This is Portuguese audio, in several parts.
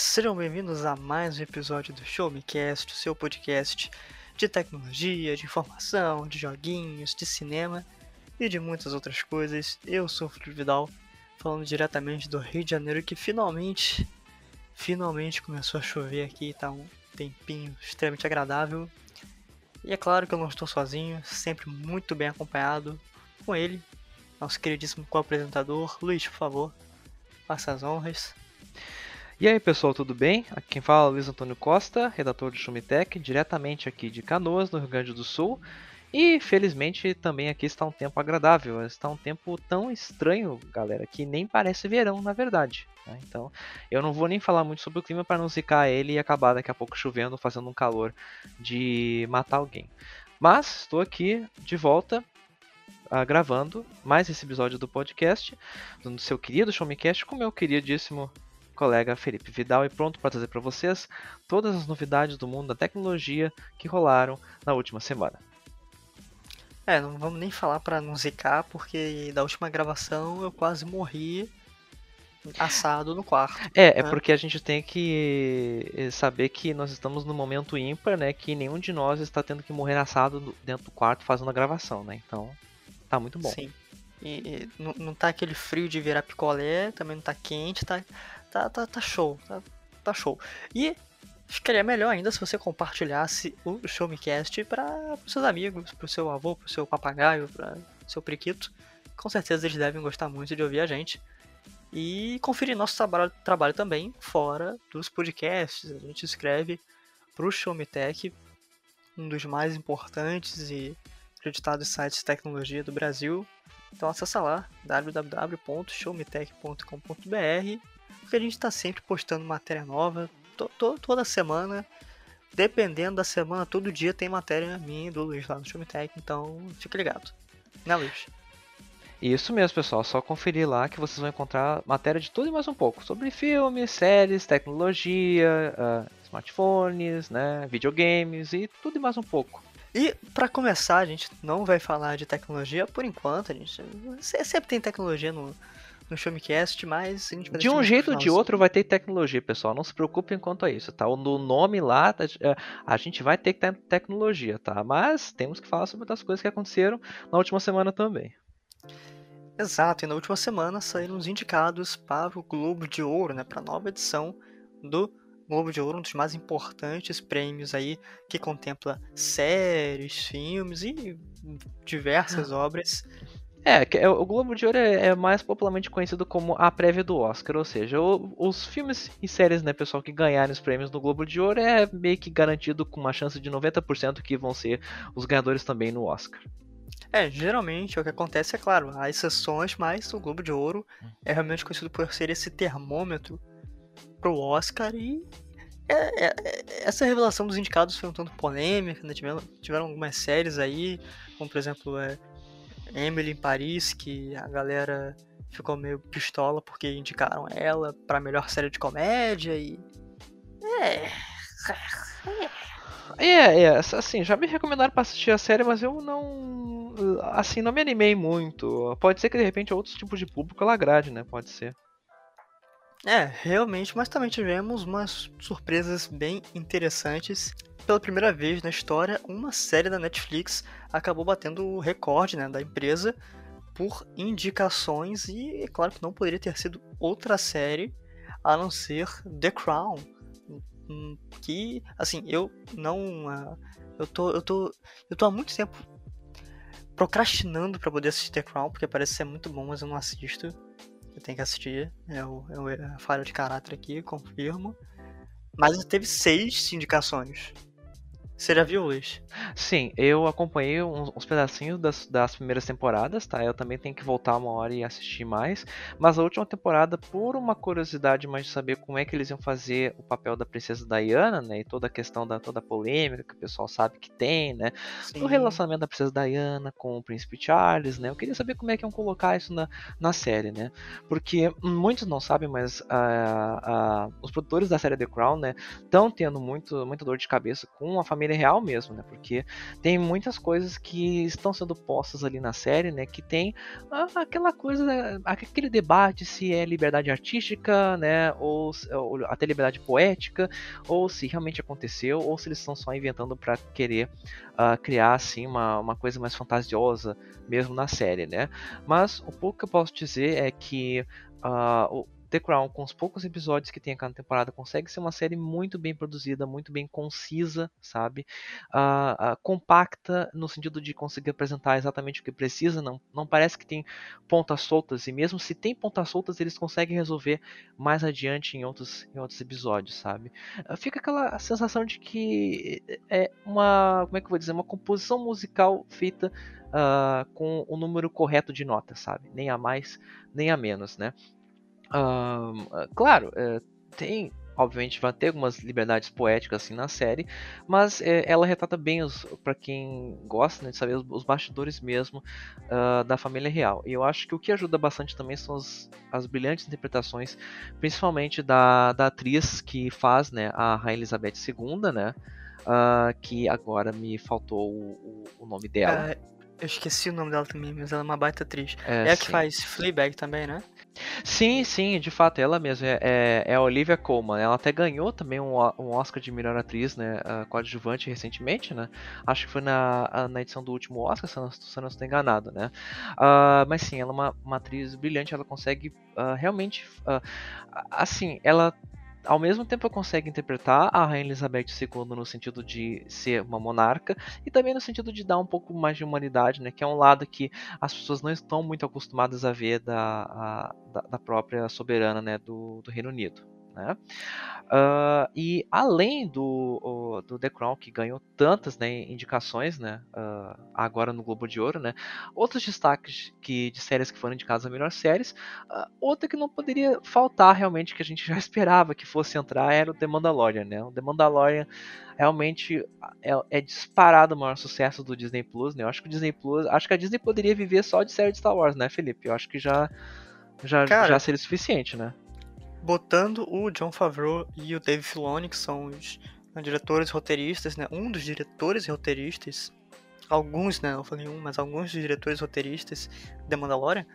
Sejam bem-vindos a mais um episódio do Show Me Cast, o seu podcast de tecnologia, de informação, de joguinhos, de cinema e de muitas outras coisas. Eu sou o Felipe Vidal, falando diretamente do Rio de Janeiro, que finalmente, finalmente começou a chover aqui, tá um tempinho extremamente agradável. E é claro que eu não estou sozinho, sempre muito bem acompanhado com ele, nosso queridíssimo co-apresentador. Luiz, por favor, faça as honras. E aí pessoal, tudo bem? Aqui quem fala é Luiz Antônio Costa, redator do Chumitec, diretamente aqui de Canoas, no Rio Grande do Sul. E felizmente também aqui está um tempo agradável, está um tempo tão estranho, galera, que nem parece verão na verdade. Né? Então eu não vou nem falar muito sobre o clima para não zicar ele e acabar daqui a pouco chovendo, fazendo um calor de matar alguém. Mas estou aqui de volta uh, gravando mais esse episódio do podcast, do seu querido Showmecast, com meu queridíssimo colega Felipe Vidal e pronto para trazer para vocês todas as novidades do mundo da tecnologia que rolaram na última semana. É, não vamos nem falar para não zicar, porque da última gravação eu quase morri assado no quarto. É, é né? é porque a gente tem que eh, saber que nós estamos no momento ímpar, né? Que nenhum de nós está tendo que morrer assado dentro do quarto fazendo a gravação, né? Então, tá muito bom. Sim. E, e não, não tá aquele frio de virar picolé, também não tá quente, tá, tá, tá, tá show, tá, tá show. E ficaria melhor ainda se você compartilhasse o Showmecast para os seus amigos, para o seu avô, para o seu papagaio, para seu priquito. Com certeza eles devem gostar muito de ouvir a gente. E conferir nosso trabalho, trabalho também fora dos podcasts. A gente escreve para o Showmetech, um dos mais importantes e acreditados sites de tecnologia do Brasil. Então acessa lá www.showmetech.com.br porque a gente está sempre postando matéria nova, to, to, toda semana. Dependendo da semana, todo dia tem matéria minha e do Luiz lá no Showmetech, então fique ligado. Né, Luiz? Isso mesmo, pessoal. Só conferir lá que vocês vão encontrar matéria de tudo e mais um pouco. Sobre filmes, séries, tecnologia, uh, smartphones, né, videogames e tudo e mais um pouco. E para começar, a gente não vai falar de tecnologia por enquanto. A gente sempre tem tecnologia no, no Showmecast, mas a gente vai De um jeito ou de outro vai ter tecnologia, pessoal. Não se preocupem quanto a isso, tá? No nome lá, tá, é, a gente vai ter que ter tecnologia, tá? Mas temos que falar sobre outras coisas que aconteceram na última semana também. Exato, e na última semana saíram os indicados para o Globo de Ouro, né? Para a nova edição do Globo de Ouro, um dos mais importantes prêmios aí, que contempla séries, filmes e diversas ah. obras é, é, o Globo de Ouro é, é, mais popularmente conhecido como a prévia do Oscar, ou seja, os filmes e séries, né, pessoal, que ganharem os prêmios do Globo de Ouro é meio que garantido com uma chance de 90% que vão ser os ganhadores também no Oscar. É, geralmente o que acontece é claro, há exceções, mas o Globo de Ouro é realmente conhecido por ser esse termômetro pro Oscar e é, é, é essa revelação dos indicados foi um tanto polêmica, né? tiveram, tiveram algumas séries aí, como por exemplo é, Emily em Paris, que a galera ficou meio pistola porque indicaram ela para melhor série de comédia e. É. É, é, assim, já me recomendaram pra assistir a série, mas eu não. Assim, não me animei muito. Pode ser que de repente outros tipos de público ela agrade, né? Pode ser. É, realmente, mas também tivemos umas surpresas bem interessantes. Pela primeira vez na história, uma série da Netflix acabou batendo o recorde né, da empresa por indicações e é claro que não poderia ter sido outra série a não ser The Crown, hum, que assim eu não uh, eu tô eu tô eu tô há muito tempo procrastinando para poder assistir The Crown porque parece ser muito bom mas eu não assisto tenho que assistir. É, o, é a falha de caráter aqui confirmo. Mas teve seis indicações você já viu, Luiz? Sim, eu acompanhei uns, uns pedacinhos das, das, primeiras temporadas, tá? Eu também tenho que voltar uma hora e assistir mais. Mas a última temporada, por uma curiosidade mais de saber como é que eles iam fazer o papel da princesa Diana, né? E toda a questão da toda a polêmica que o pessoal sabe que tem, né? Sim. O relacionamento da princesa Diana com o príncipe Charles, né? Eu queria saber como é que iam colocar isso na, na série, né? Porque muitos não sabem, mas uh, uh, os produtores da série The Crown, né? Estão tendo muito, muita dor de cabeça com a família família real mesmo, né? Porque tem muitas coisas que estão sendo postas ali na série, né? Que tem aquela coisa, aquele debate se é liberdade artística, né? Ou, ou até liberdade poética, ou se realmente aconteceu, ou se eles estão só inventando para querer uh, criar assim uma, uma coisa mais fantasiosa mesmo na série, né? Mas o pouco que eu posso dizer é que uh, The Crown, com os poucos episódios que tem a cada temporada, consegue ser uma série muito bem produzida, muito bem concisa, sabe? Uh, uh, compacta no sentido de conseguir apresentar exatamente o que precisa. Não, não parece que tem pontas soltas, e mesmo se tem pontas soltas, eles conseguem resolver mais adiante em outros, em outros episódios, sabe? Uh, fica aquela sensação de que é uma, como é que eu vou dizer, uma composição musical feita Uh, com o número correto de notas, sabe? Nem a mais, nem a menos, né? Claro, é, tem obviamente vai ter algumas liberdades poéticas assim na série, mas é, ela retrata bem os para quem gosta né, de saber os, os bastidores mesmo uh, da família real. E eu acho que o que ajuda bastante também são as, as brilhantes interpretações, principalmente da, da atriz que faz né, a Rainha Elizabeth II, né? Uh, que agora me faltou o, o nome dela. Uh, eu esqueci o nome dela também, mas ela é uma baita atriz. É, é a que faz Fleabag também, né? Sim, sim, de fato, ela mesma. É, é, é a Olivia Colman. Ela até ganhou também um, um Oscar de melhor atriz, né? coadjuvante recentemente, né? Acho que foi na, na edição do último Oscar, se eu não, se eu não estou enganado, né? Uh, mas sim, ela é uma, uma atriz brilhante. Ela consegue uh, realmente. Uh, assim, ela ao mesmo tempo consegue interpretar a Rainha Elizabeth II no sentido de ser uma monarca e também no sentido de dar um pouco mais de humanidade, né, que é um lado que as pessoas não estão muito acostumadas a ver da, a, da, própria soberana né, do, do Reino Unido. Né? Uh, e além do, do The Crown, que ganhou tantas né, indicações né, uh, agora no Globo de Ouro, né, outros destaques que, de séries que foram indicadas a melhor séries, uh, outra que não poderia faltar realmente, que a gente já esperava que fosse entrar, era o The Mandalorian. Né? O The Mandalorian realmente é, é, disparado o maior sucesso do Disney Plus. Né? Eu acho que o Disney Plus, acho que a Disney poderia viver só de série de Star Wars, né, Felipe? Eu acho que já, já, Cara, já seria suficiente, né? Botando o John Favreau e o Dave Filoni, que são os diretores roteiristas, né? Um dos diretores roteiristas, alguns, né? Não falei um, mas alguns dos diretores roteiristas de Mandalorian.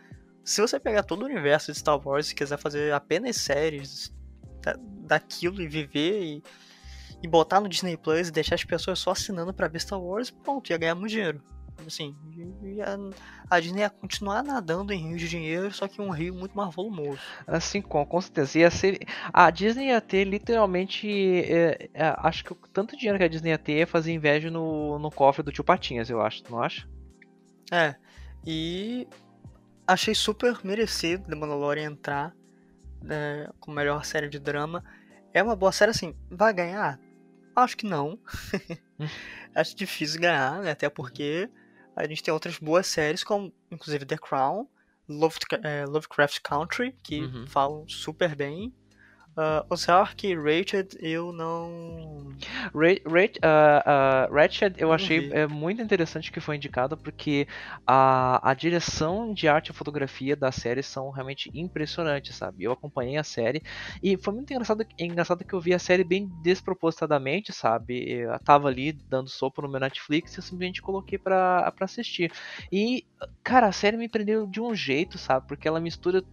Se você pegar todo o universo de Star Wars e quiser fazer apenas séries da, daquilo e viver e, e botar no Disney Plus e deixar as pessoas só assinando para ver Star Wars, pronto, ia ganhar muito dinheiro assim, a, a Disney ia continuar nadando em rios de dinheiro, só que um rio muito mais volumoso. Assim, com, com certeza. Ia ser, a Disney ia ter literalmente. É, é, acho que tanto dinheiro que a Disney ia ter ia fazer inveja no, no cofre do tio Patinhas, eu acho, não acha? É. E achei super merecido The Mandalorian entrar né, com melhor série de drama. É uma boa série, assim, vai ganhar? Acho que não. Hum. Acho difícil ganhar, né? Até porque a gente tem outras boas séries, como inclusive The Crown, é, Lovecraft Country, que uhum. falam super bem. Uh, Ozark e Rachel eu não. Ra Ra uh, uh, Ratched eu, achei é, muito interessante que foi indicado porque a, a direção de arte e fotografia da série são realmente impressionantes, sabe? Eu acompanhei a série e foi muito engraçado, engraçado que eu vi a série bem despropositadamente, sabe? Eu tava ali dando sopa no meu Netflix e eu simplesmente coloquei pra, pra assistir. E, cara, a série me prendeu de um jeito, sabe? Porque ela mistura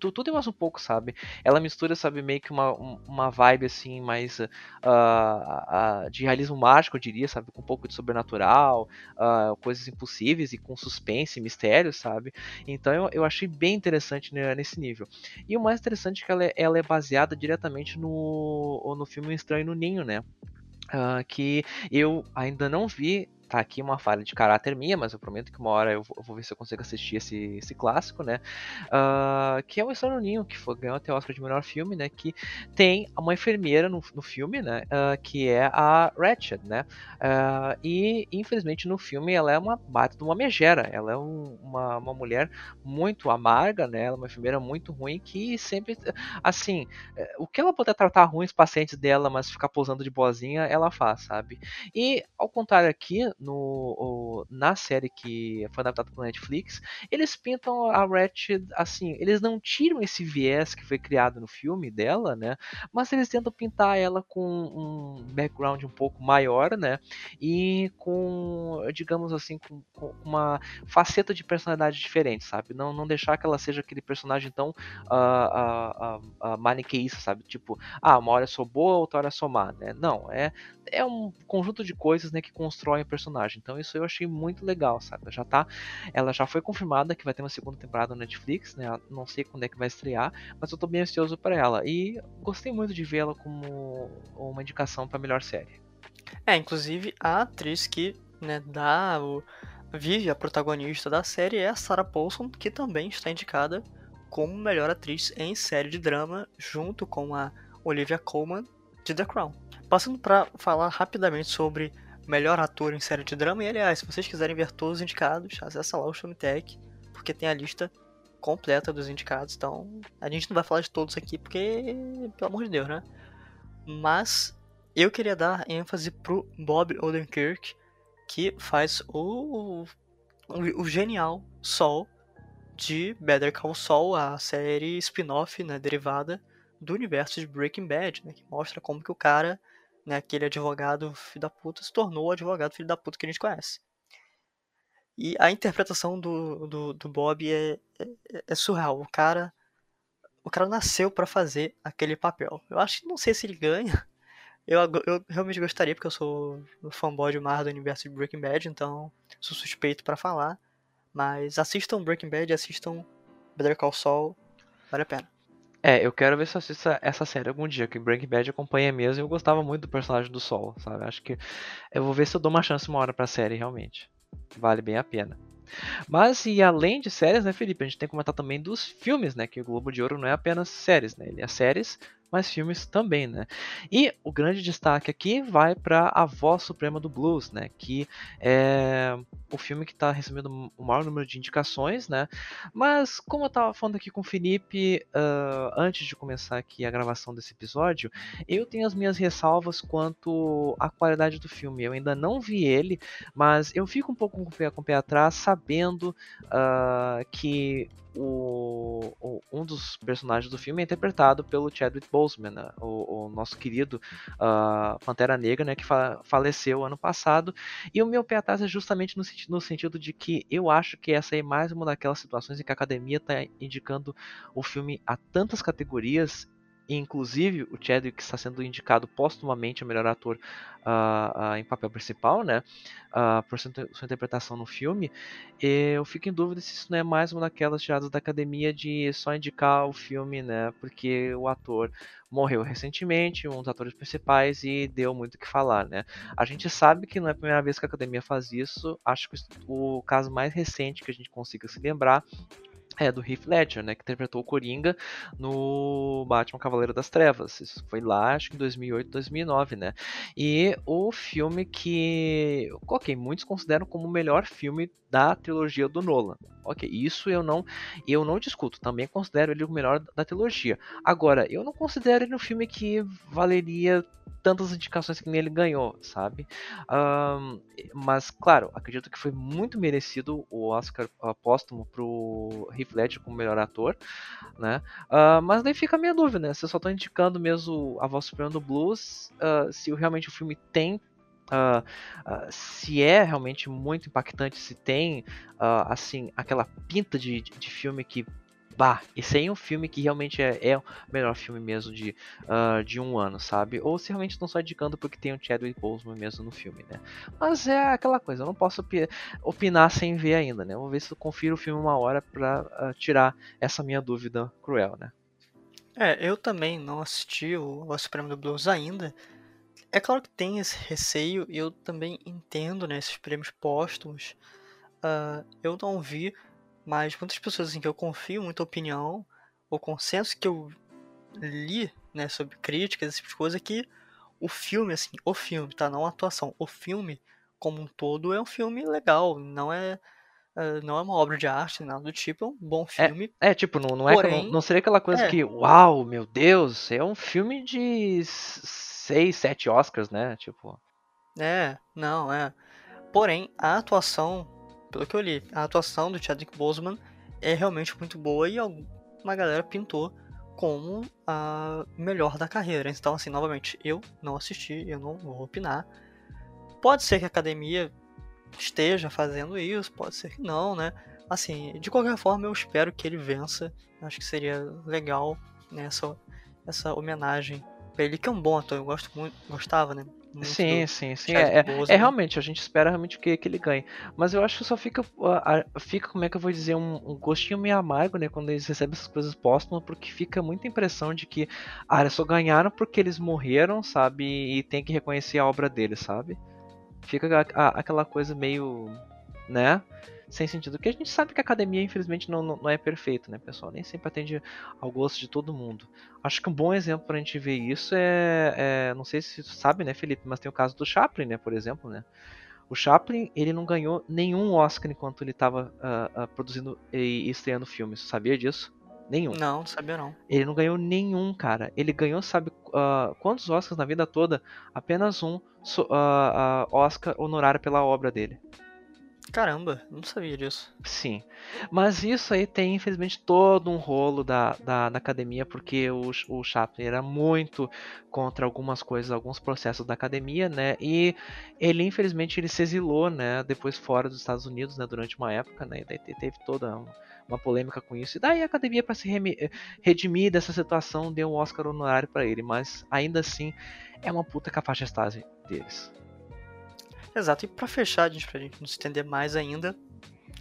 tudo e mais um pouco, sabe? Ela mistura, sabe, meio que uma, uma vibe assim, mais uh, uh, de realismo mágico, eu diria, sabe? Com um pouco de sobrenatural, uh, coisas impossíveis e com suspense e mistério, sabe? Então eu, eu achei bem interessante nesse nível. E o mais interessante é que ela é, ela é baseada diretamente no, no filme Estranho no Ninho, né? Uh, que eu ainda não vi tá aqui uma falha de caráter minha, mas eu prometo que uma hora eu vou, eu vou ver se eu consigo assistir esse, esse clássico, né? Uh, que é o Estranho Ninho, que foi, ganhou até o Oscar de melhor filme, né? Que tem uma enfermeira no, no filme, né? Uh, que é a Ratched, né? Uh, e infelizmente no filme ela é uma bata de uma megera, ela é um, uma, uma mulher muito amarga, né? Ela é uma enfermeira muito ruim que sempre, assim, o que ela puder tratar ruim os pacientes dela, mas ficar posando de boazinha, ela faz, sabe? E ao contrário aqui, no, na série que foi adaptada pela Netflix, eles pintam a Ratched assim, eles não tiram esse viés que foi criado no filme dela, né? Mas eles tentam pintar ela com um background um pouco maior, né? E com, digamos assim, com, com uma faceta de personalidade diferente, sabe? Não, não deixar que ela seja aquele personagem tão uh, uh, uh, maniqueísta, sabe? Tipo, ah, uma hora sou boa, outra hora sou má, né? Não, é, é um conjunto de coisas, né, que constroem o personagem. Então isso eu achei muito legal, sabe? Já tá, ela já foi confirmada que vai ter uma segunda temporada no Netflix, né? Não sei quando é que vai estrear, mas eu tô bem ansioso para ela e gostei muito de vê-la como uma indicação para melhor série. É, inclusive a atriz que, né, dá o vive a protagonista da série é a Sarah Paulson, que também está indicada como melhor atriz em série de drama, junto com a Olivia Colman de The Crown. Passando para falar rapidamente sobre melhor ator em série de drama, e aliás, se vocês quiserem ver todos os indicados, acessa lá o Showmetech, porque tem a lista completa dos indicados, então a gente não vai falar de todos aqui, porque, pelo amor de Deus, né? Mas eu queria dar ênfase pro Bob Odenkirk, que faz o, o, o genial Sol de Better Call Saul, a série spin-off, né, derivada do universo de Breaking Bad, né, que mostra como que o cara, né, aquele advogado filho da puta, se tornou o advogado filho da puta que a gente conhece. E a interpretação do, do, do Bob é, é, é, surreal. O cara, o cara nasceu para fazer aquele papel. Eu acho que não sei se ele ganha, eu, eu realmente gostaria, porque eu sou fanboy demais do universo de Breaking Bad, então sou suspeito para falar. Mas assistam Breaking Bad, assistam Better Call Saul, vale a pena. É, eu quero ver se eu assisto essa série algum dia, que Breaking Bad acompanha mesmo e eu gostava muito do personagem do Sol, sabe? Acho que eu vou ver se eu dou uma chance uma hora pra série, realmente. Vale bem a pena. Mas e além de séries, né, Felipe, a gente tem que comentar também dos filmes, né? Que o Globo de Ouro não é apenas séries, né? Ele é séries, mas filmes também, né? E o grande destaque aqui vai para A Voz Suprema do Blues, né? Que é o filme que está recebendo o maior número de indicações, né? Mas como eu estava falando aqui com o Felipe uh, antes de começar aqui a gravação desse episódio, eu tenho as minhas ressalvas quanto à qualidade do filme. Eu ainda não vi ele, mas eu fico um pouco com o pé, com o pé atrás, sabendo uh, que o, o, um dos personagens do filme é interpretado pelo Chadwick Boseman, né? o, o, nosso querido uh, Pantera Negra, né, que fa faleceu ano passado. E o meu pé atrás é justamente no, no, sentido de que eu acho que essa é mais uma daquelas situações em que a academia está indicando o filme a tantas categorias inclusive o Chadwick está sendo indicado postumamente a melhor ator uh, uh, em papel principal, né? Uh, por sua, sua, interpretação no filme. eu fico em dúvida se isso não é mais uma daquelas tiradas da academia de só indicar o filme, né? Porque o ator morreu recentemente, um dos atores principais, e deu muito o que falar, né? A gente sabe que não é a primeira vez que a academia faz isso. Acho que o caso mais recente que a gente consiga se lembrar é do Heath Ledger, né, que interpretou o Coringa no Batman Cavaleiro das Trevas. Isso foi lá, acho que em 2008, 2009, né? E o filme que, ok, muitos consideram como o melhor filme da trilogia do Nolan. Ok, isso eu não, eu não discuto. Também considero ele o melhor da trilogia. Agora, eu não considero ele um filme que valeria tantas indicações que nele ganhou, sabe? Um, mas, claro, acredito que foi muito merecido o Oscar uh, pro Heath Ledger como melhor ator, né? Uh, mas daí fica a minha dúvida, né? Se eu só tô indicando mesmo a voz suprema do blues, uh, se realmente o filme tem Uh, uh, se é realmente muito impactante, se tem uh, assim aquela pinta de, de, filme que bah, esse aí é um filme que realmente é, é o melhor filme mesmo de, uh, de um ano, sabe? Ou se realmente estão só indicando porque tem o Chadwick Boseman mesmo no filme, né? Mas é aquela coisa, eu não posso opinar sem ver ainda, né? Vou ver se eu confiro o filme uma hora pra uh, tirar essa minha dúvida cruel, né? É, eu também não assisti o, o Supremo do Blues ainda. É claro que tem esse receio e eu também entendo, né, esses prêmios póstumos. Uh, eu não vi mas muitas pessoas assim, que eu confio muita opinião, o consenso que eu li né, sobre críticas, esse tipo de coisa, é que o filme, assim, o filme, tá? Não a atuação, o filme como um todo é um filme legal, não é. Uh, não é uma obra de arte, nada do tipo, é um bom é, filme. É, é tipo, não, não, Porém, é, não, não seria aquela coisa é. que, uau, meu Deus, é um filme de seis, sete Oscars, né? Tipo. É, não, é. Porém, a atuação, pelo que eu li, a atuação do Chadwick Boseman é realmente muito boa e uma galera pintou como a melhor da carreira. Então, assim, novamente, eu não assisti, eu não vou opinar. Pode ser que a academia esteja fazendo isso, pode ser que não, né? Assim, de qualquer forma, eu espero que ele vença. Acho que seria legal né, essa, essa homenagem pra ele, que é um bom ator, eu gosto muito, gostava, né? Sim, sim, sim. É, é, é, realmente, a gente espera realmente que, que ele ganhe. Mas eu acho que só fica, fica como é que eu vou dizer, um, um gostinho meio amargo, né? Quando eles recebem essas coisas póstumas, porque fica muita impressão de que, ah, eles só ganharam porque eles morreram, sabe? E tem que reconhecer a obra deles, sabe? Fica a, a, aquela coisa meio, né? Sem sentido. Porque a gente sabe que a academia, infelizmente, não, não, não, é perfeita, né, pessoal? Nem sempre atende ao gosto de todo mundo. Acho que um bom exemplo pra gente ver isso é, é. Não sei se você sabe, né, Felipe, mas tem o caso do Chaplin, né, por exemplo, né? O Chaplin, ele não ganhou nenhum Oscar enquanto ele estava uh, ah, uh, ah, produzindo e estreando filmes. Sabia disso? Nenhum. Não, não sabia não. Ele não ganhou nenhum, cara. Ele ganhou, sabe, uh, quantos Oscars na vida toda? Apenas um Oscar honorário pela obra dele. Caramba, não sabia disso. Sim. Mas isso aí tem, infelizmente, todo um rolo da, da, da, academia, porque o, o Chaplin era muito contra algumas coisas, alguns processos da academia, né? E ele, infelizmente, ele se exilou, né? Depois fora dos Estados Unidos, né? Durante uma época, né? E daí teve toda uma, uma polêmica com isso. E daí a academia, para se redimir dessa situação, deu um Oscar honorário para ele. Mas, ainda assim, é uma puta cafajestase deles. Exato, e para fechar, gente, pra gente não se entender mais ainda,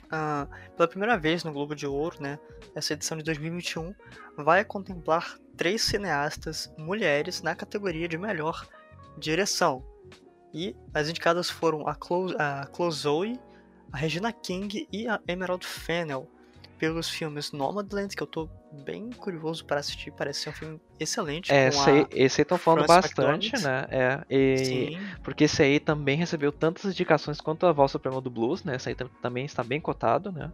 uh, pela primeira vez no Globo de Ouro, né, essa edição de 2021 vai contemplar três cineastas mulheres na categoria de melhor direção. E as indicadas foram a Chloe, a Chloe a Regina King e a Emerald Fennel pelos filmes Nomadland, que eu tô bem curioso para assistir, parece ser um filme excelente. É, esse aí, esse aí estão falando bastante, né? É, e, Sim. Porque esse aí também recebeu tantas indicações quanto a Voz Suprema do Blues, né? Esse aí também está bem cotado, né?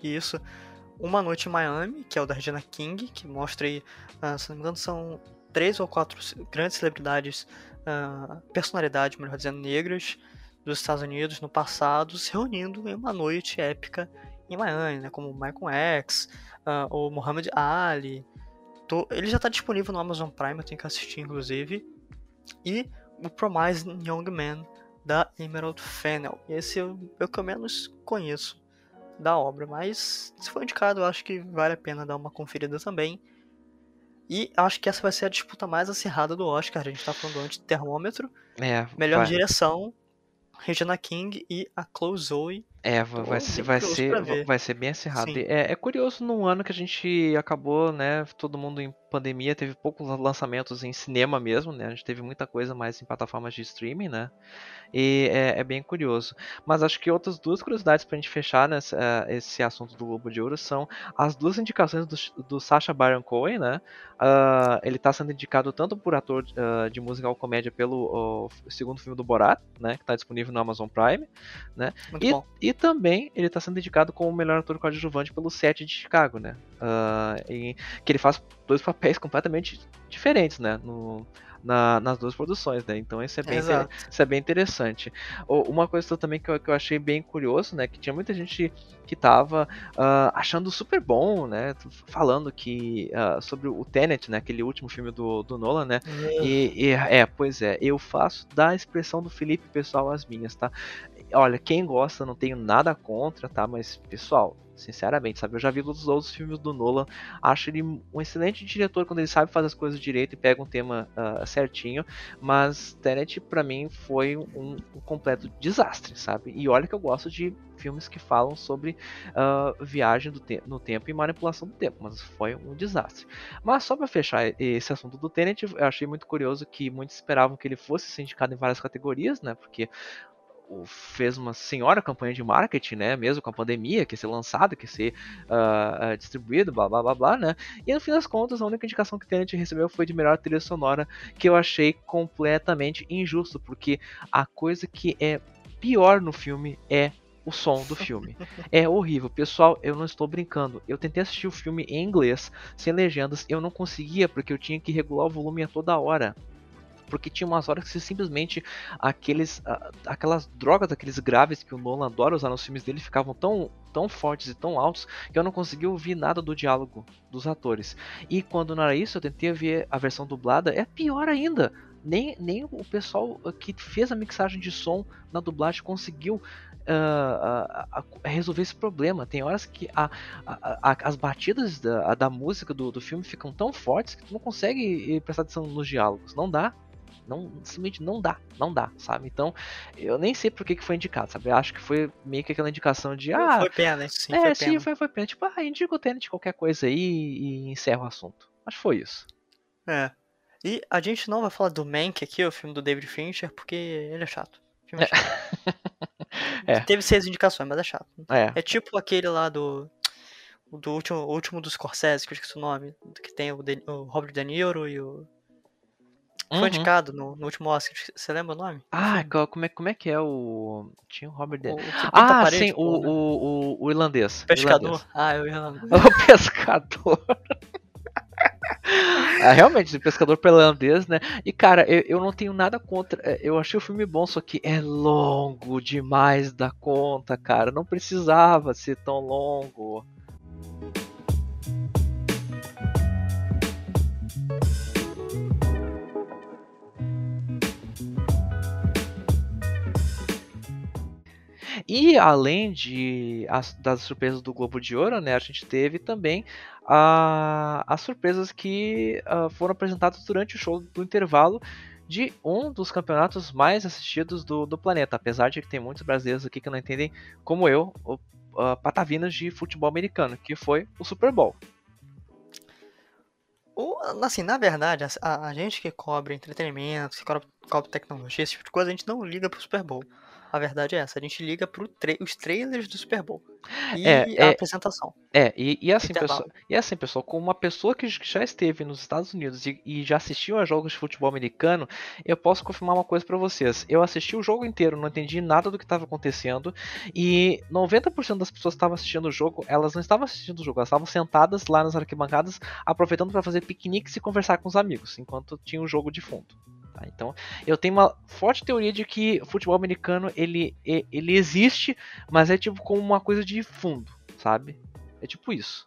Isso. Uma Noite em Miami, que é o da Regina King, que mostra aí, uh, se não me engano, são três ou quatro grandes celebridades, uh, personalidades, melhor dizendo, negras dos Estados Unidos no passado, se reunindo em uma noite épica em Miami, né? Como Michael X, uh, o Muhammad Ali. Tô, ele já está disponível no Amazon Prime, eu tenho que assistir, inclusive. E o Promising Young Man, da Emerald Fennel. Esse eu, eu que eu menos conheço da obra, mas se for indicado, eu acho que vale a pena dar uma conferida também. E acho que essa vai ser a disputa mais acirrada do Oscar. A gente tá falando antes de termômetro. É, Melhor vai. direção, Regina King e a Chloe Zoe. É, vai, ser, vai, ser, vai ser bem acirrado. É, é, curioso num ano que a gente acabou, né? Todo mundo em pandemia, teve poucos lançamentos em cinema mesmo, né? A gente teve muita coisa mais em plataformas de streaming, né? E é, é bem curioso. Mas acho que outras duas curiosidades pra gente fechar uh, esse assunto do Globo de Ouro são as duas indicações do, do Sacha Baron Cohen, né? Uh, ele tá sendo indicado tanto por ator uh, de musical comédia pelo segundo filme do Borat, né? Que tá disponível no Amazon Prime, né? Muito e, bom. e também ele está sendo indicado como o melhor ator coadjuvante pelo set de Chicago, né? Uh, em, que ele faz dois papéis completamente diferentes, né? No, na, nas duas produções, né? Então isso é bem, isso é bem interessante. Uma coisa também que eu, que eu achei bem curioso, né? Que tinha muita gente que tava uh, achando super bom, né? Falando que uh, sobre o Tenet, né? Aquele último filme do, do Nolan, né? E, e, é, pois é, eu faço da expressão do Felipe pessoal as minhas, tá? Olha, quem gosta, não tenho nada contra, tá? Mas, pessoal, sinceramente, sabe? Eu já vi os outros filmes do Nolan, acho ele um excelente diretor quando ele sabe fazer as coisas direito e pega um tema uh, certinho, mas Tenet para mim foi um, um, completo desastre, sabe? E olha que eu gosto de filmes que falam sobre uh, viagem te no tempo e manipulação do tempo, mas foi um desastre. Mas só para fechar esse assunto do Tenet, eu achei muito curioso que muitos esperavam que ele fosse ser indicado em várias categorias, né? Porque fez uma senhora campanha de marketing, né? Mesmo com a pandemia, que ser lançado, que ser uh, distribuído, blá blá blá blá, né? E no fim das contas, a única indicação que Tenet recebeu foi de melhor trilha sonora, que eu achei completamente injusto, porque a coisa que é pior no filme é o som do filme. É horrível. Pessoal, eu não estou brincando. Eu tentei assistir o filme em inglês, sem legendas, eu não conseguia, porque eu tinha que regular o volume a toda hora. Porque tinha umas horas que simplesmente aqueles aquelas drogas, aqueles graves que o Nolan adora usar nos filmes dele ficavam tão tão fortes e tão altos que eu não conseguia ouvir nada do diálogo dos atores. E quando não era isso, eu tentei ver a versão dublada, é pior ainda. Nem, nem o pessoal que fez a mixagem de som na dublagem conseguiu uh, uh, resolver esse problema. Tem horas que a, a, a, as batidas da, da música do, do filme ficam tão fortes que tu não consegue prestar atenção nos diálogos. Não dá. Não, simplesmente não dá, não dá, sabe? Então, eu nem sei por que, que foi indicado, sabe? Eu acho que foi meio que aquela indicação de. Ah, foi pena, sim. É, foi sim, pena. Foi, foi pena. Tipo, ah, indica o Tenet qualquer coisa aí e encerra o assunto. Acho que foi isso. É. E a gente não vai falar do Mank aqui, o filme do David Fincher, porque ele é chato. O filme é chato. É. Teve seis indicações, mas é chato. É. É tipo aquele lá do. Do último, o último dos Scorsese, que eu esqueci o nome. Que tem o, De, o Robert De Niro e o. Foi Uhum. indicado no, no último Oscar. Você lembra o nome? Ah, co- como é, como é que é o. Tinha o Robert De... O, o Ah, parede, sim, pô, o, né? o, o, o irlandês. o Pescador. irlandês. Ah, eu ia lá. O pescador. Ah, realmente, o pescador irlandês, né? E cara, eu, eu não tenho nada contra. é, Eu achei o filme bom, só que é longo demais da conta, cara. Não precisava ser tão longo. E além de as, das surpresas do Globo de Ouro, né, a gente teve também a, as surpresas que ah, foram apresentadas durante o show do intervalo de um dos campeonatos mais assistidos do, do planeta. Apesar de que tem muitos brasileiros aqui que não entendem, como eu, o, ah, patavinas de futebol americano, que foi o Super Bowl. O- assim, na verdade, a, a- gente que cobre entretenimento, que cobre, cobre tecnologia, esse tipo de coisa, a gente não liga pro Super Bowl. A verdade é essa, a gente liga pro tra os trailers do Super Bowl. E É, a é- apresentação. É, e, e assim, pessoal, e assim, pessoal, como uma pessoa que já esteve nos Estados Unidos e, e já assistiu a jogos de futebol americano, eu posso confirmar uma coisa pra vocês. Eu assisti o jogo inteiro, não entendi nada do que estava acontecendo, e 90% das pessoas que estavam assistindo o jogo, elas não estavam assistindo o jogo, elas estavam sentadas lá nas arquibancadas, aproveitando para fazer piqueniques e conversar com os amigos, enquanto tinha o jogo de fundo. Tá? Então, eu tenho uma forte teoria de que o futebol americano ele, ele existe, mas é tipo como uma coisa de fundo, sabe? É tipo isso.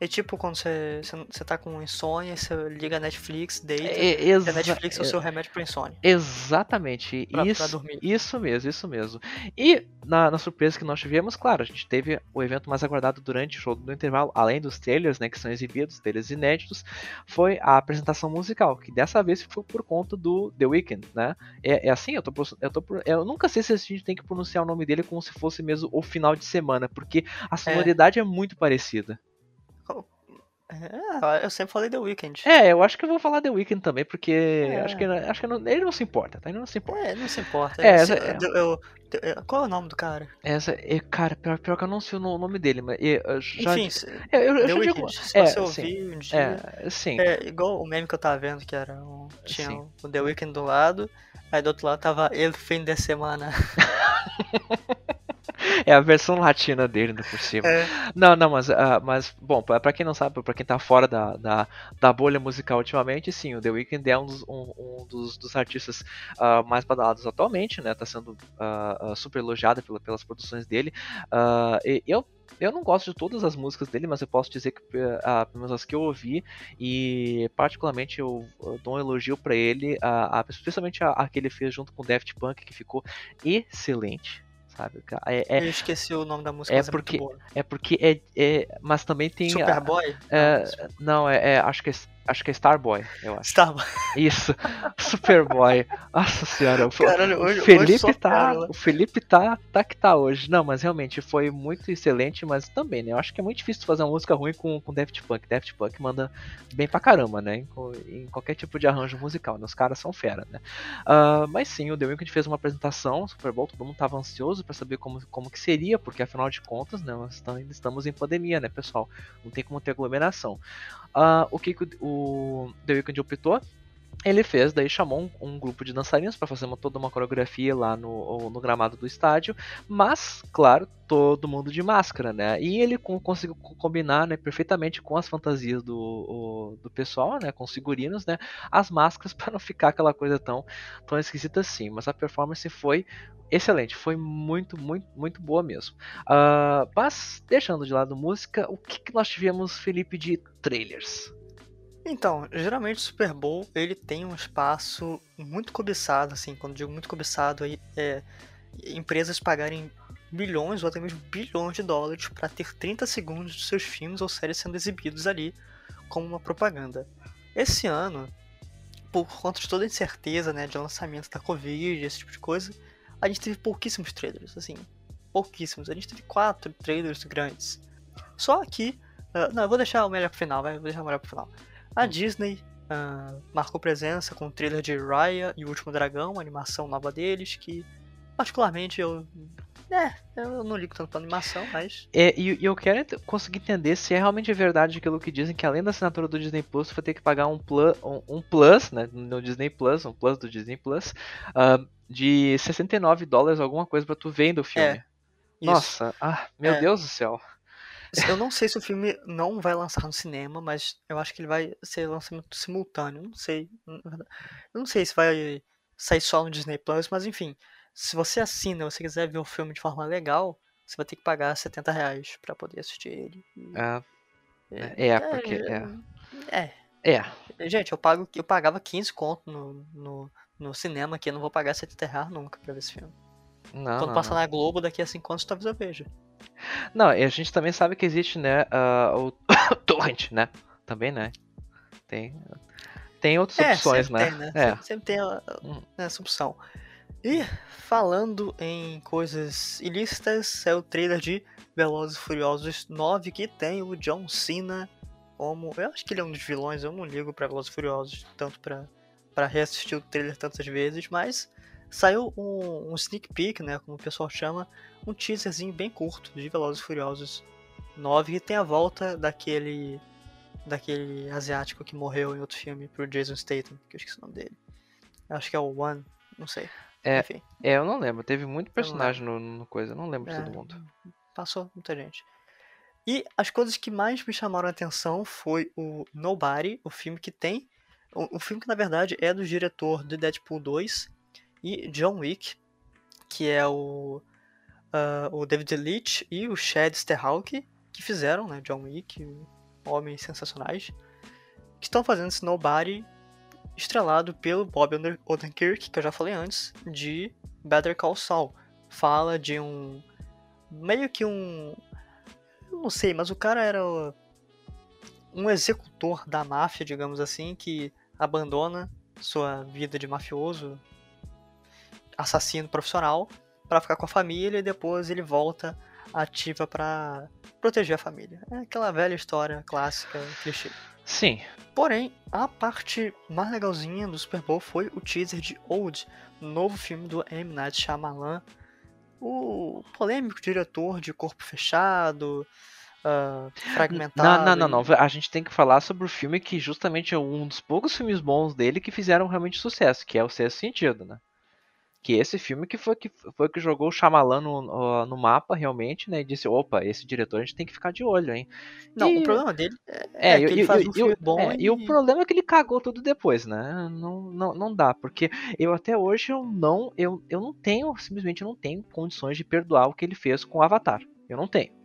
É tipo quando você, você, tá com insônia, você liga a Netflix, deita, É, a Netflix é o seu remédio pra insônia. Exatamente, Pra- pra isso, dormir. isso mesmo, isso mesmo. E na, na surpresa que nós tivemos, claro, a gente teve o evento mais aguardado durante o show do intervalo, além dos trailers, né, que são exibidos, trailers inéditos, foi a apresentação musical, que dessa vez foi por conta do The Weeknd, né? É, é assim, eu tô, eu tô, eu nunca sei se a gente tem que pronunciar o nome dele como se fosse mesmo o final de semana, porque a sonoridade é, muito parecida. É, eu sempre falei The Weeknd. É, eu acho que eu vou falar The Weeknd também, porque É. acho que, acho que não- ele não se importa, tá? Ele não se importa. É, não se importa. É, Se- é. eu- eu- eu- qual é o nome do cara? Essa, é, cara, pior, pior que eu não sei o no- nome dele, mas é, eu já, Enfim, eu, eu, eu The já digo, Weeknd. Se é, você sim, ouvir um dia. é, sim, É igual o meme que eu tava vendo, que era um, tinha Sim. o The Weeknd do lado, aí do outro lado tava ele fim de semana. é a versão latina dele ainda por cima. É, Não, não, mas, ah, mas bom, pra pra quem não sabe, pra quem tá fora da, da, da bolha musical ultimamente, sim, o The Weeknd é um dos, um, um dos, dos artistas ah, mais badalados atualmente, né? Tá sendo ah, super elogiado pela- pelas produções dele. E eu eu não gosto de todas as músicas dele, mas eu posso dizer que ah, pelo menos as que eu ouvi e particularmente eu, eu dou um elogio pra ele, ah, ah, especialmente a, a que ele fez junto com o Daft Punk, que ficou excelente, sabe? É, é, eu esqueci o nome da música, é mas é porque- boa. é porque é, é mas também tem a- Superboy? é, Não, não, é, é- acho que é, acho que é Starboy, eu acho. Starboy. Isso, Superboy. Nossa senhora, o, Caralho, o hoje- hoje Felipe só tá, pérola. o Felipe tá, tá que tá hoje. Não, mas realmente foi muito excelente, mas também, né? Eu acho que é muito difícil fazer uma música ruim com, com Daft Punk. Daft Punk manda bem pra caramba, né? Em, em qualquer tipo de arranjo musical, né? Os caras são fera, né? Ah, mas sim, o The Weeknd fez uma apresentação, Super Bowl, todo mundo tava ansioso pra saber como, como que seria, porque afinal de contas, né, nós estamos em pandemia, né, pessoal? Não tem como ter aglomeração. Ah, o que, que o, o The Weeknd optou? Ele fez, daí chamou um, um grupo de dançarinos para fazer uma, toda uma coreografia lá no, no, gramado do estádio, mas, claro, todo mundo de máscara, né? E ele com, conseguiu combinar né, perfeitamente com as fantasias do, o, do pessoal, né? Com os figurinos, né? As máscaras para não ficar aquela coisa tão, tão esquisita assim. Mas a performance foi excelente, foi muito, muito, muito boa mesmo. Uh, mas, deixando de lado música, o que, que nós tivemos, Felipe, de trailers? Então, geralmente o Super Bowl ele tem um espaço muito cobiçado, assim, quando digo muito cobiçado, aí é empresas pagarem milhões ou até mesmo bilhões de dólares para ter 30 segundos de seus filmes ou séries sendo exibidos ali como uma propaganda. Esse ano, por conta de toda a incerteza, né, de lançamento da Covid, esse tipo de coisa, a gente teve pouquíssimos trailers, assim, pouquíssimos. A gente teve quatro trailers grandes. Só que, uh, não, eu vou deixar o melhor pro final, vai, vou deixar o melhor pro final. A Disney uh, marcou presença com o trailer de Raya e o Último Dragão, a animação nova deles, que particularmente eu. É, eu não ligo tanto pra animação, mas. É, e, eu quero conseguir entender se é realmente verdade aquilo que dizem que além da assinatura do Disney Plus, você vai ter que pagar um plus, um, um plus né, no Disney Plus, um plus do Disney Plus, uh, de 69 dólares, alguma coisa pra tu ver o filme. É, Nossa, ah, meu é. Deus do céu. Eu não sei se o filme não vai lançar no cinema, mas eu acho que ele vai ser lançamento simultâneo. Não sei. Eu não sei se vai sair só no Disney Plus, mas enfim. Se você assina e você quiser ver o filme de forma legal, você vai ter que pagar 70 reais pra poder assistir ele. É, é, é porque. É. é. É. Gente, eu, pago, eu pagava 15 conto no, no, no cinema aqui, eu não vou pagar 70 reais nunca pra ver esse filme. Não, Quando não, passar não. na Globo, daqui a 5 anos, talvez eu veja. Não, e a gente também sabe que existe, né, uh, o torrent, né? Também, né? Tem, tem outras é, opções, né? Tem, né? É. Sempre, sempre tem a, hum. essa opção. E falando em coisas ilícitas, é o trailer de Velozes e Furiosos 9 que tem o John Cena como. Eu acho que ele é um dos vilões, eu não ligo pra Velozes e Furiosos tanto pra, pra reassistir o trailer tantas vezes, mas saiu um, um sneak peek, né, como o pessoal chama, um teaserzinho bem curto de Velozes e Furiosos 9 que tem a volta daquele daquele asiático que morreu em outro filme pro Jason Statham, que eu esqueci o nome dele. Acho que é o One, não sei. É, Enfim. é eu não lembro. Teve muito personagem no, no, coisa, eu não lembro de é, todo mundo. Passou muita gente. E as coisas que mais me chamaram a atenção foi o Nobody, o filme que tem. O, o filme que na verdade é do diretor de Deadpool 2 e John Wick, que é o uh, o David Leitch e o Chad Stahelski, que fizeram, né, John Wick, Homens Sensacionais, que estão fazendo esse estrelado pelo Bob Odenkirk, que eu já falei antes, de Better Call Saul. Fala de um... meio que um... não sei, mas o cara era um executor da máfia, digamos assim, que abandona sua vida de mafioso, assassino profissional para ficar com a família e depois ele volta ativa para proteger a família. É aquela velha história clássica, clichê. Sim. Porém, a parte mais legalzinha do Super Bowl foi o teaser de Old, novo filme do M. Night Shyamalan, o polêmico diretor de Corpo Fechado, uh, fragmentado. Não, não, não, não. A gente tem que falar sobre o filme que justamente é um dos poucos filmes bons dele que fizeram realmente sucesso, que é o Sexto Sentido, né? Que esse filme que foi que foi que jogou o Shyamalan no, no mapa realmente, né? E disse, opa, esse diretor a gente tem que ficar de olho, hein? Não, e... o problema dele é, é, que ele faz um filme bom é, e... e... o problema é que ele cagou tudo depois, né? Não, não, não dá, porque eu até hoje eu não eu, eu não tenho, simplesmente não tenho condições de perdoar o que ele fez com o Avatar. Eu não tenho.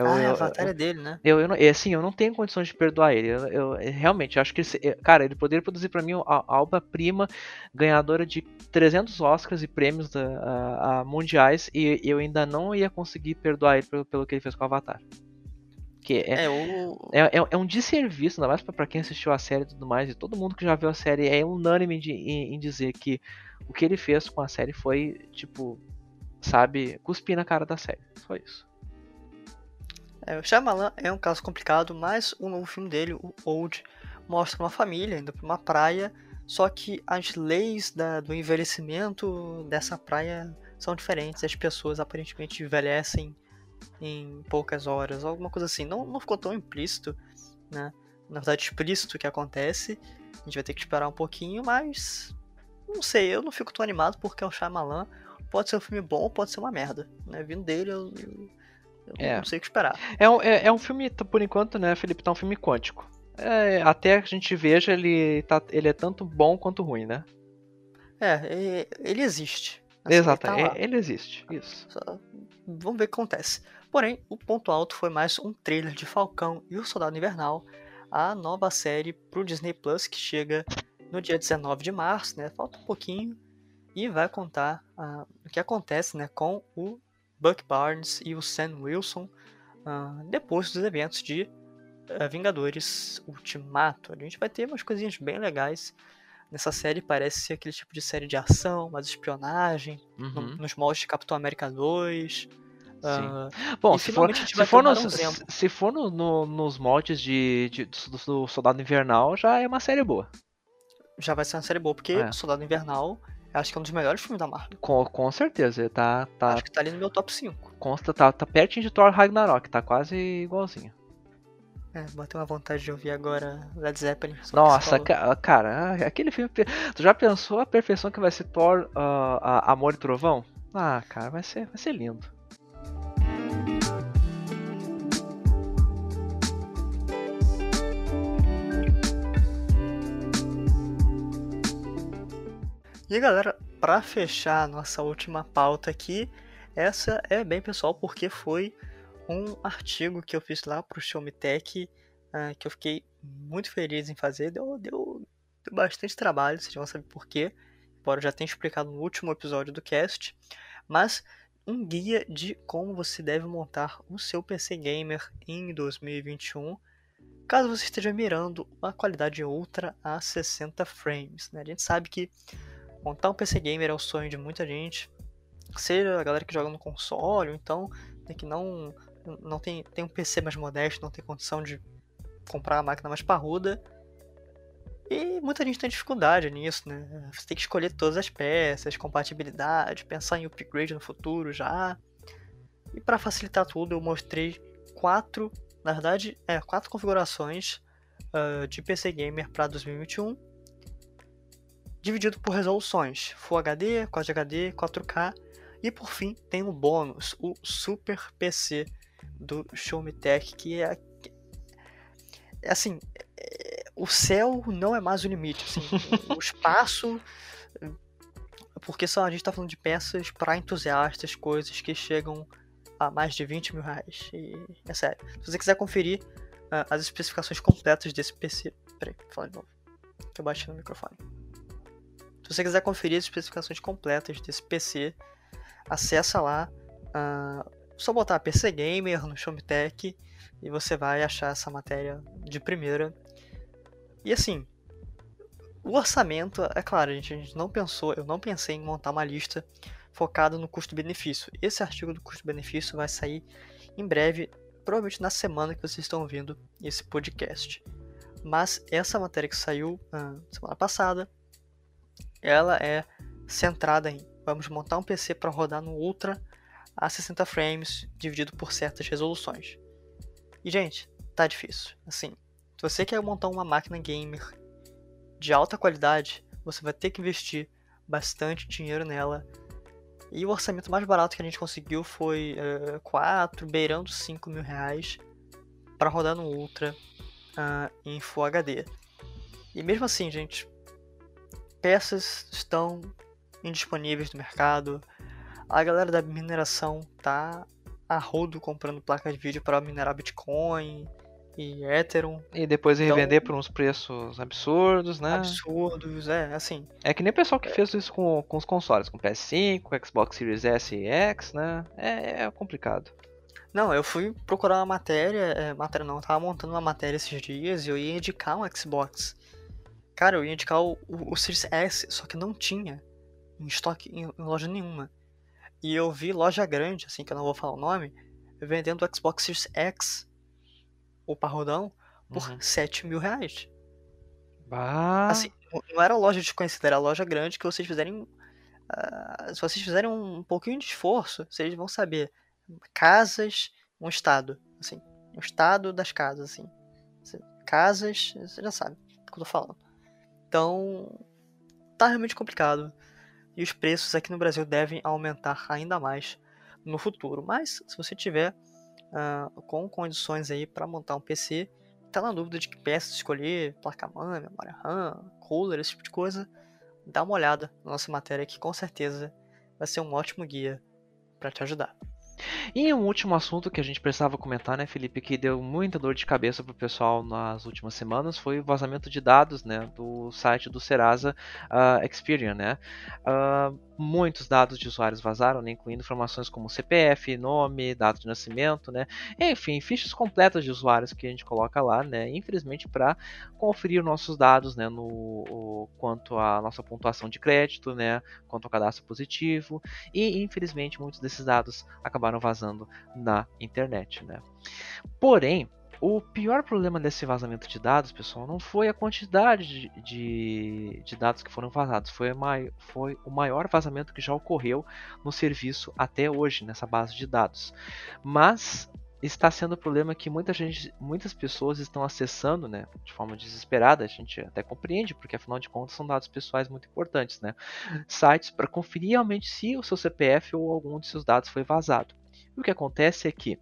Eu, ah, eu, Avatar eu, é dele, né? Eu, eu, não, assim, eu não tenho condições de perdoar ele. Eu, eu realmente acho que, ele, cara, ele poderia produzir para mim a, a obra-prima ganhadora de 300 Oscars e prêmios da, a, a mundiais e eu ainda não ia conseguir perdoar ele pelo, pelo que ele fez com o Avatar. Que é, é, o... é, é, é, um desserviço, ainda mais pra, pra quem assistiu a série e tudo mais, e todo mundo que já viu a série é unânime de, em, em dizer que o que ele fez com a série foi, tipo, sabe, cuspir na cara da série. Só isso. É, o Shyamalan é um caso complicado, mas o novo filme dele, o Old, mostra uma família indo para uma praia, só que as leis da, do envelhecimento dessa praia são diferentes. As pessoas aparentemente envelhecem em poucas horas, alguma coisa assim. Não, não ficou tão implícito, né? na verdade, explícito o que acontece. A gente vai ter que esperar um pouquinho, mas. Não sei, eu não fico tão animado porque é o Shyamalan. Pode ser um filme bom, pode ser uma merda. Né? Vindo dele, eu, eu É. não sei o que esperar. É um, é, é um filme, por enquanto, né, Felipe, tá um filme quântico. É, até que a gente veja, ele, tá, ele é tanto bom quanto ruim, né? É, ele existe. Assim, Exato, ele tá é- ele existe. Isso. Só- Vamos ver o que acontece. Porém, o ponto alto foi mais um trailer de Falcão e o Soldado Invernal, a nova série pro Disney Plus que chega no dia 19 de março, né? Falta um pouquinho e vai contar ah, o que acontece, né, com o Buck Barnes e o Sam Wilson ah, depois dos eventos de ah, Vingadores Ultimato. A gente vai ter umas coisinhas bem legais nessa série. Parece ser aquele tipo de série de ação, mais espionagem, no- Uhum, nos moldes de Capitão América 2. sim. ah, Bom, se for, se for, ter um nos, Barão se for no, no- nos moldes de, de- do, do Soldado Invernal, já é uma série boa. já vai ser uma série boa, porque É. Soldado Invernal acho que é um dos melhores filmes da Marvel. Com, com certeza, ele tá, tá, Acho que tá ali no meu top 5. consta, tá, tá pertinho de Thor Ragnarok, tá quase igualzinho. É, bateu uma vontade de ouvir agora Led Zeppelin. Nossa, ca- cara, ah, aquele filme. Tu já pensou a perfeição que vai ser Thor a- Amor e Trovão? Ah, cara, vai ser, vai ser lindo. E galera, pra fechar nossa última pauta aqui, essa é bem pessoal porque foi um artigo que eu fiz lá pro Show Me Tech, ah, que eu fiquei muito feliz em fazer. Deu, deu, deu bastante trabalho, vocês vão saber por quê. Embora eu já tenha explicado no último episódio do cast. Mas um guia de como você deve montar o seu PC Gamer em 2021. Caso você esteja mirando uma qualidade ultra a 60 frames. Né? A gente sabe que montar um PC gamer é o sonho de muita gente, seja a galera que joga no console, ou então né, que não, não tem, tem um PC mais modesto, não tem condição de comprar a máquina mais parruda. E muita gente tem dificuldade nisso, né? Você tem que escolher todas as peças, compatibilidade, pensar em upgrade no futuro já. E para facilitar tudo, eu mostrei quatro, na verdade, é, quatro configurações ah, de PC gamer para 2021 dividido por resoluções Full HD, Quad HD, 4K e por fim tem um bônus, o Super PC do Xiaomi Tech, que é, é assim, é- o céu não é mais o limite, assim, o espaço, porque só a gente está falando de peças para entusiastas, coisas que chegam a mais de 20 mil reais, e é sério. Se você quiser conferir ah, as especificações completas desse PC, peraí, vou falar de novo, eu bati no microfone. Se você quiser conferir as especificações completas desse PC, acessa lá. ah, só botar PC Gamer no Showmetech e você vai achar essa matéria de primeira. E assim, o orçamento, é claro, a gente, a gente não pensou, eu não pensei em montar uma lista focada no custo-benefício. Esse artigo do custo-benefício vai sair em breve, provavelmente na semana que vocês estão ouvindo esse podcast. Mas essa matéria que saiu ah, semana passada ela é centrada em vamos montar um PC para rodar no Ultra a 60 frames dividido por certas resoluções. E gente, tá difícil. Assim, se você quer montar uma máquina gamer de alta qualidade, você vai ter que investir bastante dinheiro nela. E o orçamento mais barato que a gente conseguiu foi 4, beirando 5 mil reais para rodar no Ultra ah, em Full HD. E mesmo assim, gente, peças estão indisponíveis no mercado. A galera da mineração tá a rodo comprando placas de vídeo para minerar Bitcoin e Ethereum. E depois Então- revender por uns preços absurdos, né? Absurdos, é, assim. É que nem o pessoal que fez isso com, com os consoles, com PS5, com Xbox Series S e X, né? É, é complicado. Não, eu fui procurar uma matéria, é, matéria não, eu tava montando uma matéria esses dias e eu ia indicar um Xbox. Cara, eu ia indicar o, o, o Series S, só que não tinha em estoque em, em loja nenhuma. E eu vi loja grande, assim, que eu não vou falar o nome, vendendo o Xbox Series X, o parrudão, por Uhum. 7 mil reais. Bah, Assim, não- era loja desconhecida, era loja grande que vocês fizerem. ah, se vocês fizerem um pouquinho de esforço, vocês vão saber. Casas, um estado. Assim, um estado das casas, assim. Casas, você já sabe o que eu tô falando. Então, tá realmente complicado. E os preços aqui no Brasil devem aumentar ainda mais no futuro. Mas, se você tiver uh, com condições aí para montar um PC, tá na dúvida de que peça escolher, placa-mãe, memória RAM, cooler, esse tipo de coisa, dá uma olhada na nossa matéria que com certeza vai ser um ótimo guia para te ajudar. E um último assunto que a gente precisava comentar, né, Felipe, que deu muita dor de cabeça pro pessoal nas últimas semanas foi o vazamento de dados, né, do site do Serasa uh, Experian, né. Uh, muitos dados de usuários vazaram, né, incluindo informações como CPF, nome, data de nascimento, né, enfim, fichas completas de usuários que a gente coloca lá, né, infelizmente para conferir nossos dados, né, no o, quanto à nossa pontuação de crédito, né, quanto ao cadastro positivo, e infelizmente muitos desses dados acabaram vazando na internet, né. Porém, o pior problema desse vazamento de dados, pessoal, não foi a quantidade de, de, de dados que foram vazados, foi, mai, foi o maior vazamento que já ocorreu no serviço até hoje, nessa base de dados. Mas está sendo o problema que muita gente, muitas pessoas estão acessando, né, de forma desesperada. A gente até compreende, porque afinal de contas são dados pessoais muito importantes, né, sites para conferir realmente se o seu CPF ou algum de seus dados foi vazado. E o que acontece é que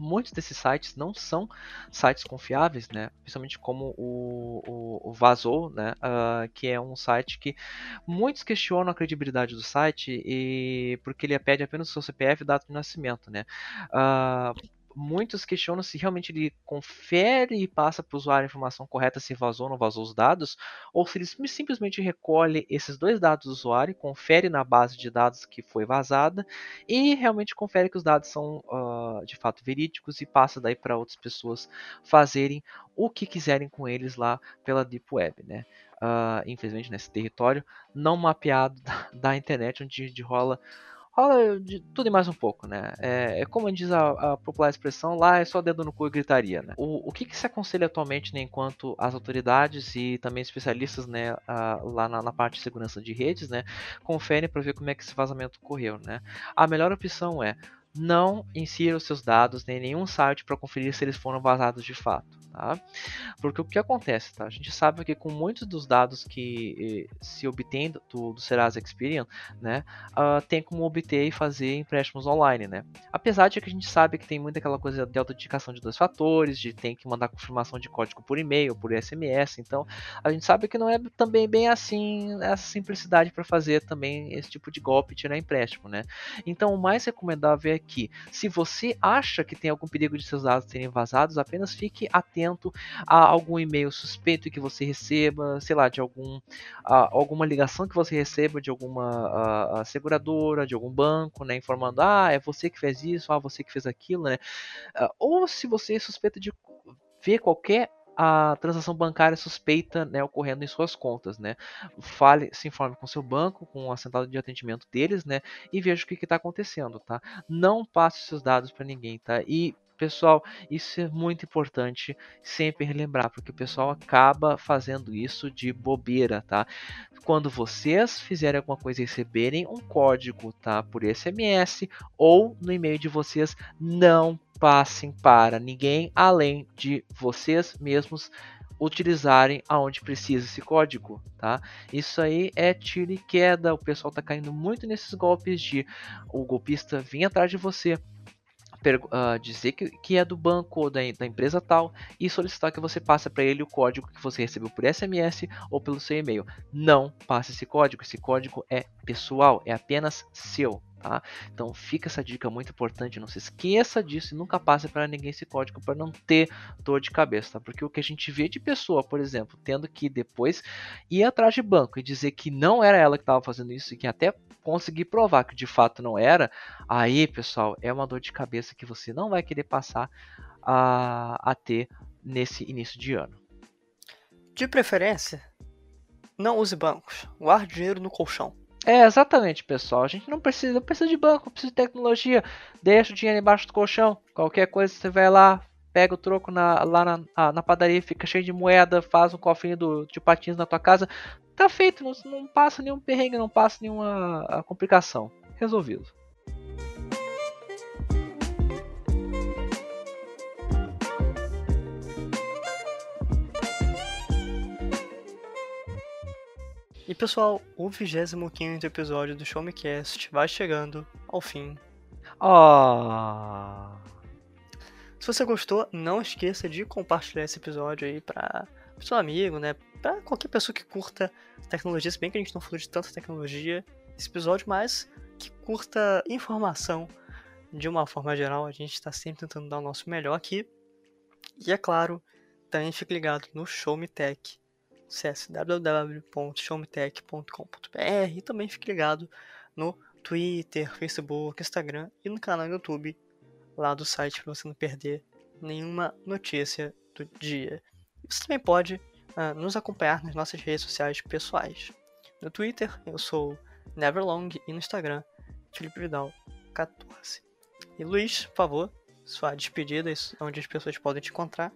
muitos desses sites não são sites confiáveis, né? Principalmente como o, o, o Vazou, né? Uh, que é um site que muitos questionam a credibilidade do site e porque ele pede apenas o seu CPF e data de nascimento, né? Uh, muitos questionam se realmente ele confere e passa para o usuário a informação correta se vazou ou não vazou os dados, ou se ele simplesmente recolhe esses dois dados do usuário, confere na base de dados que foi vazada e realmente confere que os dados são uh, de fato verídicos e passa daí para outras pessoas fazerem o que quiserem com eles lá pela Deep Web, né? Uh, infelizmente nesse território não mapeado da, da internet onde rola rola de tudo e mais um pouco, né? É, é como diz a, a, popular expressão, lá é só dedo no cu e gritaria, né? O, o que, que se aconselha atualmente, né, enquanto as autoridades e também especialistas, né, a, lá na, na, parte de segurança de redes, né, conferem para ver como é que esse vazamento ocorreu, né? A melhor opção é não insira os seus dados em nenhum site para conferir se eles foram vazados de fato. Tá? Porque o que acontece? Tá? A gente sabe que com muitos dos dados que eh, se obtém do, do Serasa Experian, né, uh, tem como obter e fazer empréstimos online. Né? Apesar de que a gente sabe que tem muita aquela coisa de autenticação de dois fatores, de tem que mandar confirmação de código por e-mail, por SMS, então a gente sabe que não é também bem assim essa simplicidade para fazer também esse tipo de golpe tirar empréstimo. Né? Então o mais recomendável é que se você acha que tem algum perigo de seus dados serem vazados, apenas fique atento atento a algum e-mail suspeito que você receba, sei lá, de algum, a, alguma ligação que você receba de alguma a, seguradora, de algum banco, né, informando, ah, é você que fez isso, ah, você que fez aquilo, né, uh, ou se você é suspeita de ver qualquer a transação bancária suspeita né, ocorrendo em suas contas, né? Fale, se informe com seu banco, com a central de atendimento deles, né? E veja o que está acontecendo, tá? Não passe seus dados para ninguém, tá? E Pessoal, isso é muito importante sempre relembrar, porque o pessoal acaba fazendo isso de bobeira, tá? Quando vocês fizerem alguma coisa e receberem um código, tá? Por SMS ou no e-mail de vocês, não passem para ninguém além de vocês mesmos utilizarem aonde precisa esse código, tá? Isso aí é tiro e queda, o pessoal tá caindo muito nesses golpes de o golpista vir atrás de você, uh, dizer que, que é do banco ou da, da, empresa tal e solicitar que você passe para ele o código que você recebeu por SMS ou pelo seu e-mail. Não passe esse código, esse código é pessoal, é apenas seu. Tá? Então fica essa dica muito importante, não se esqueça disso e nunca passe para ninguém esse código para não ter dor de cabeça, tá? porque o que a gente vê de pessoa, por exemplo, tendo que depois ir atrás de banco e dizer que não era ela que estava fazendo isso e que até conseguir provar que de fato não era, aí pessoal, é uma dor de cabeça que você não vai querer passar a, a ter nesse início de ano. De preferência, não use bancos, guarde dinheiro no colchão. É, exatamente, pessoal. A gente não precisa, não precisa de banco, precisa de tecnologia. Deixa o dinheiro embaixo do colchão. Qualquer coisa você vai lá, pega o troco na, lá na, na, padaria, fica cheio de moeda, faz um cofrinho do, de patins na tua casa. Tá feito, não, não passa nenhum perrengue, não passa nenhuma complicação. Resolvido. E pessoal, o 25 episódio do Show Me Cast vai chegando ao fim. Oh. Se você gostou, não esqueça de compartilhar esse episódio aí para seu amigo, né? Para qualquer pessoa que curta tecnologia, se bem que a gente não falou de tanta tecnologia nesse episódio, mas que curta informação de uma forma geral. A gente está sempre tentando dar o nosso melhor aqui. E é claro, também fique ligado no Show Me Tech. Acesse www.showmetech.com.br e também fique ligado no Twitter, Facebook, Instagram e no canal do YouTube lá do site para você não perder nenhuma notícia do dia. Você também pode uh, nos acompanhar nas nossas redes sociais pessoais. No Twitter, eu sou Neverlong e no Instagram, Felipe Vidal 14. E Luiz, por favor, sua despedida, onde as pessoas podem te encontrar.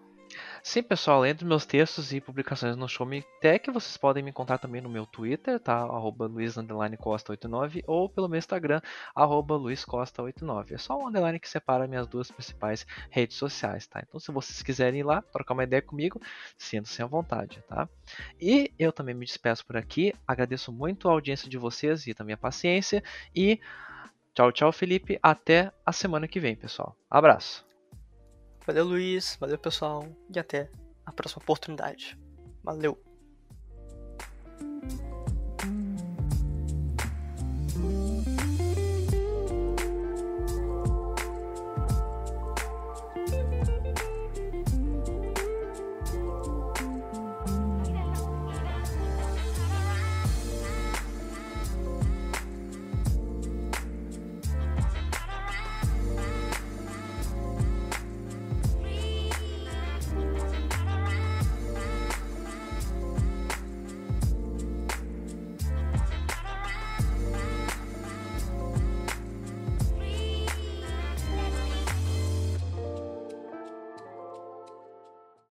Sim, pessoal, entre meus textos e publicações no Show Me Tech, vocês podem me encontrar também no meu Twitter, tá? Arroba luiz_costa89 ou pelo meu Instagram, arroba luizcosta89. É só um underline que separa minhas duas principais redes sociais, tá? Então, se vocês quiserem ir lá, trocar uma ideia comigo, sintam-se à vontade, tá? E eu também me despeço por aqui, agradeço muito a audiência de vocês e também a paciência e tchau, tchau, Felipe. Até a semana que vem, pessoal. Abraço. Valeu, Luiz. Valeu, pessoal. E até a próxima oportunidade. Valeu.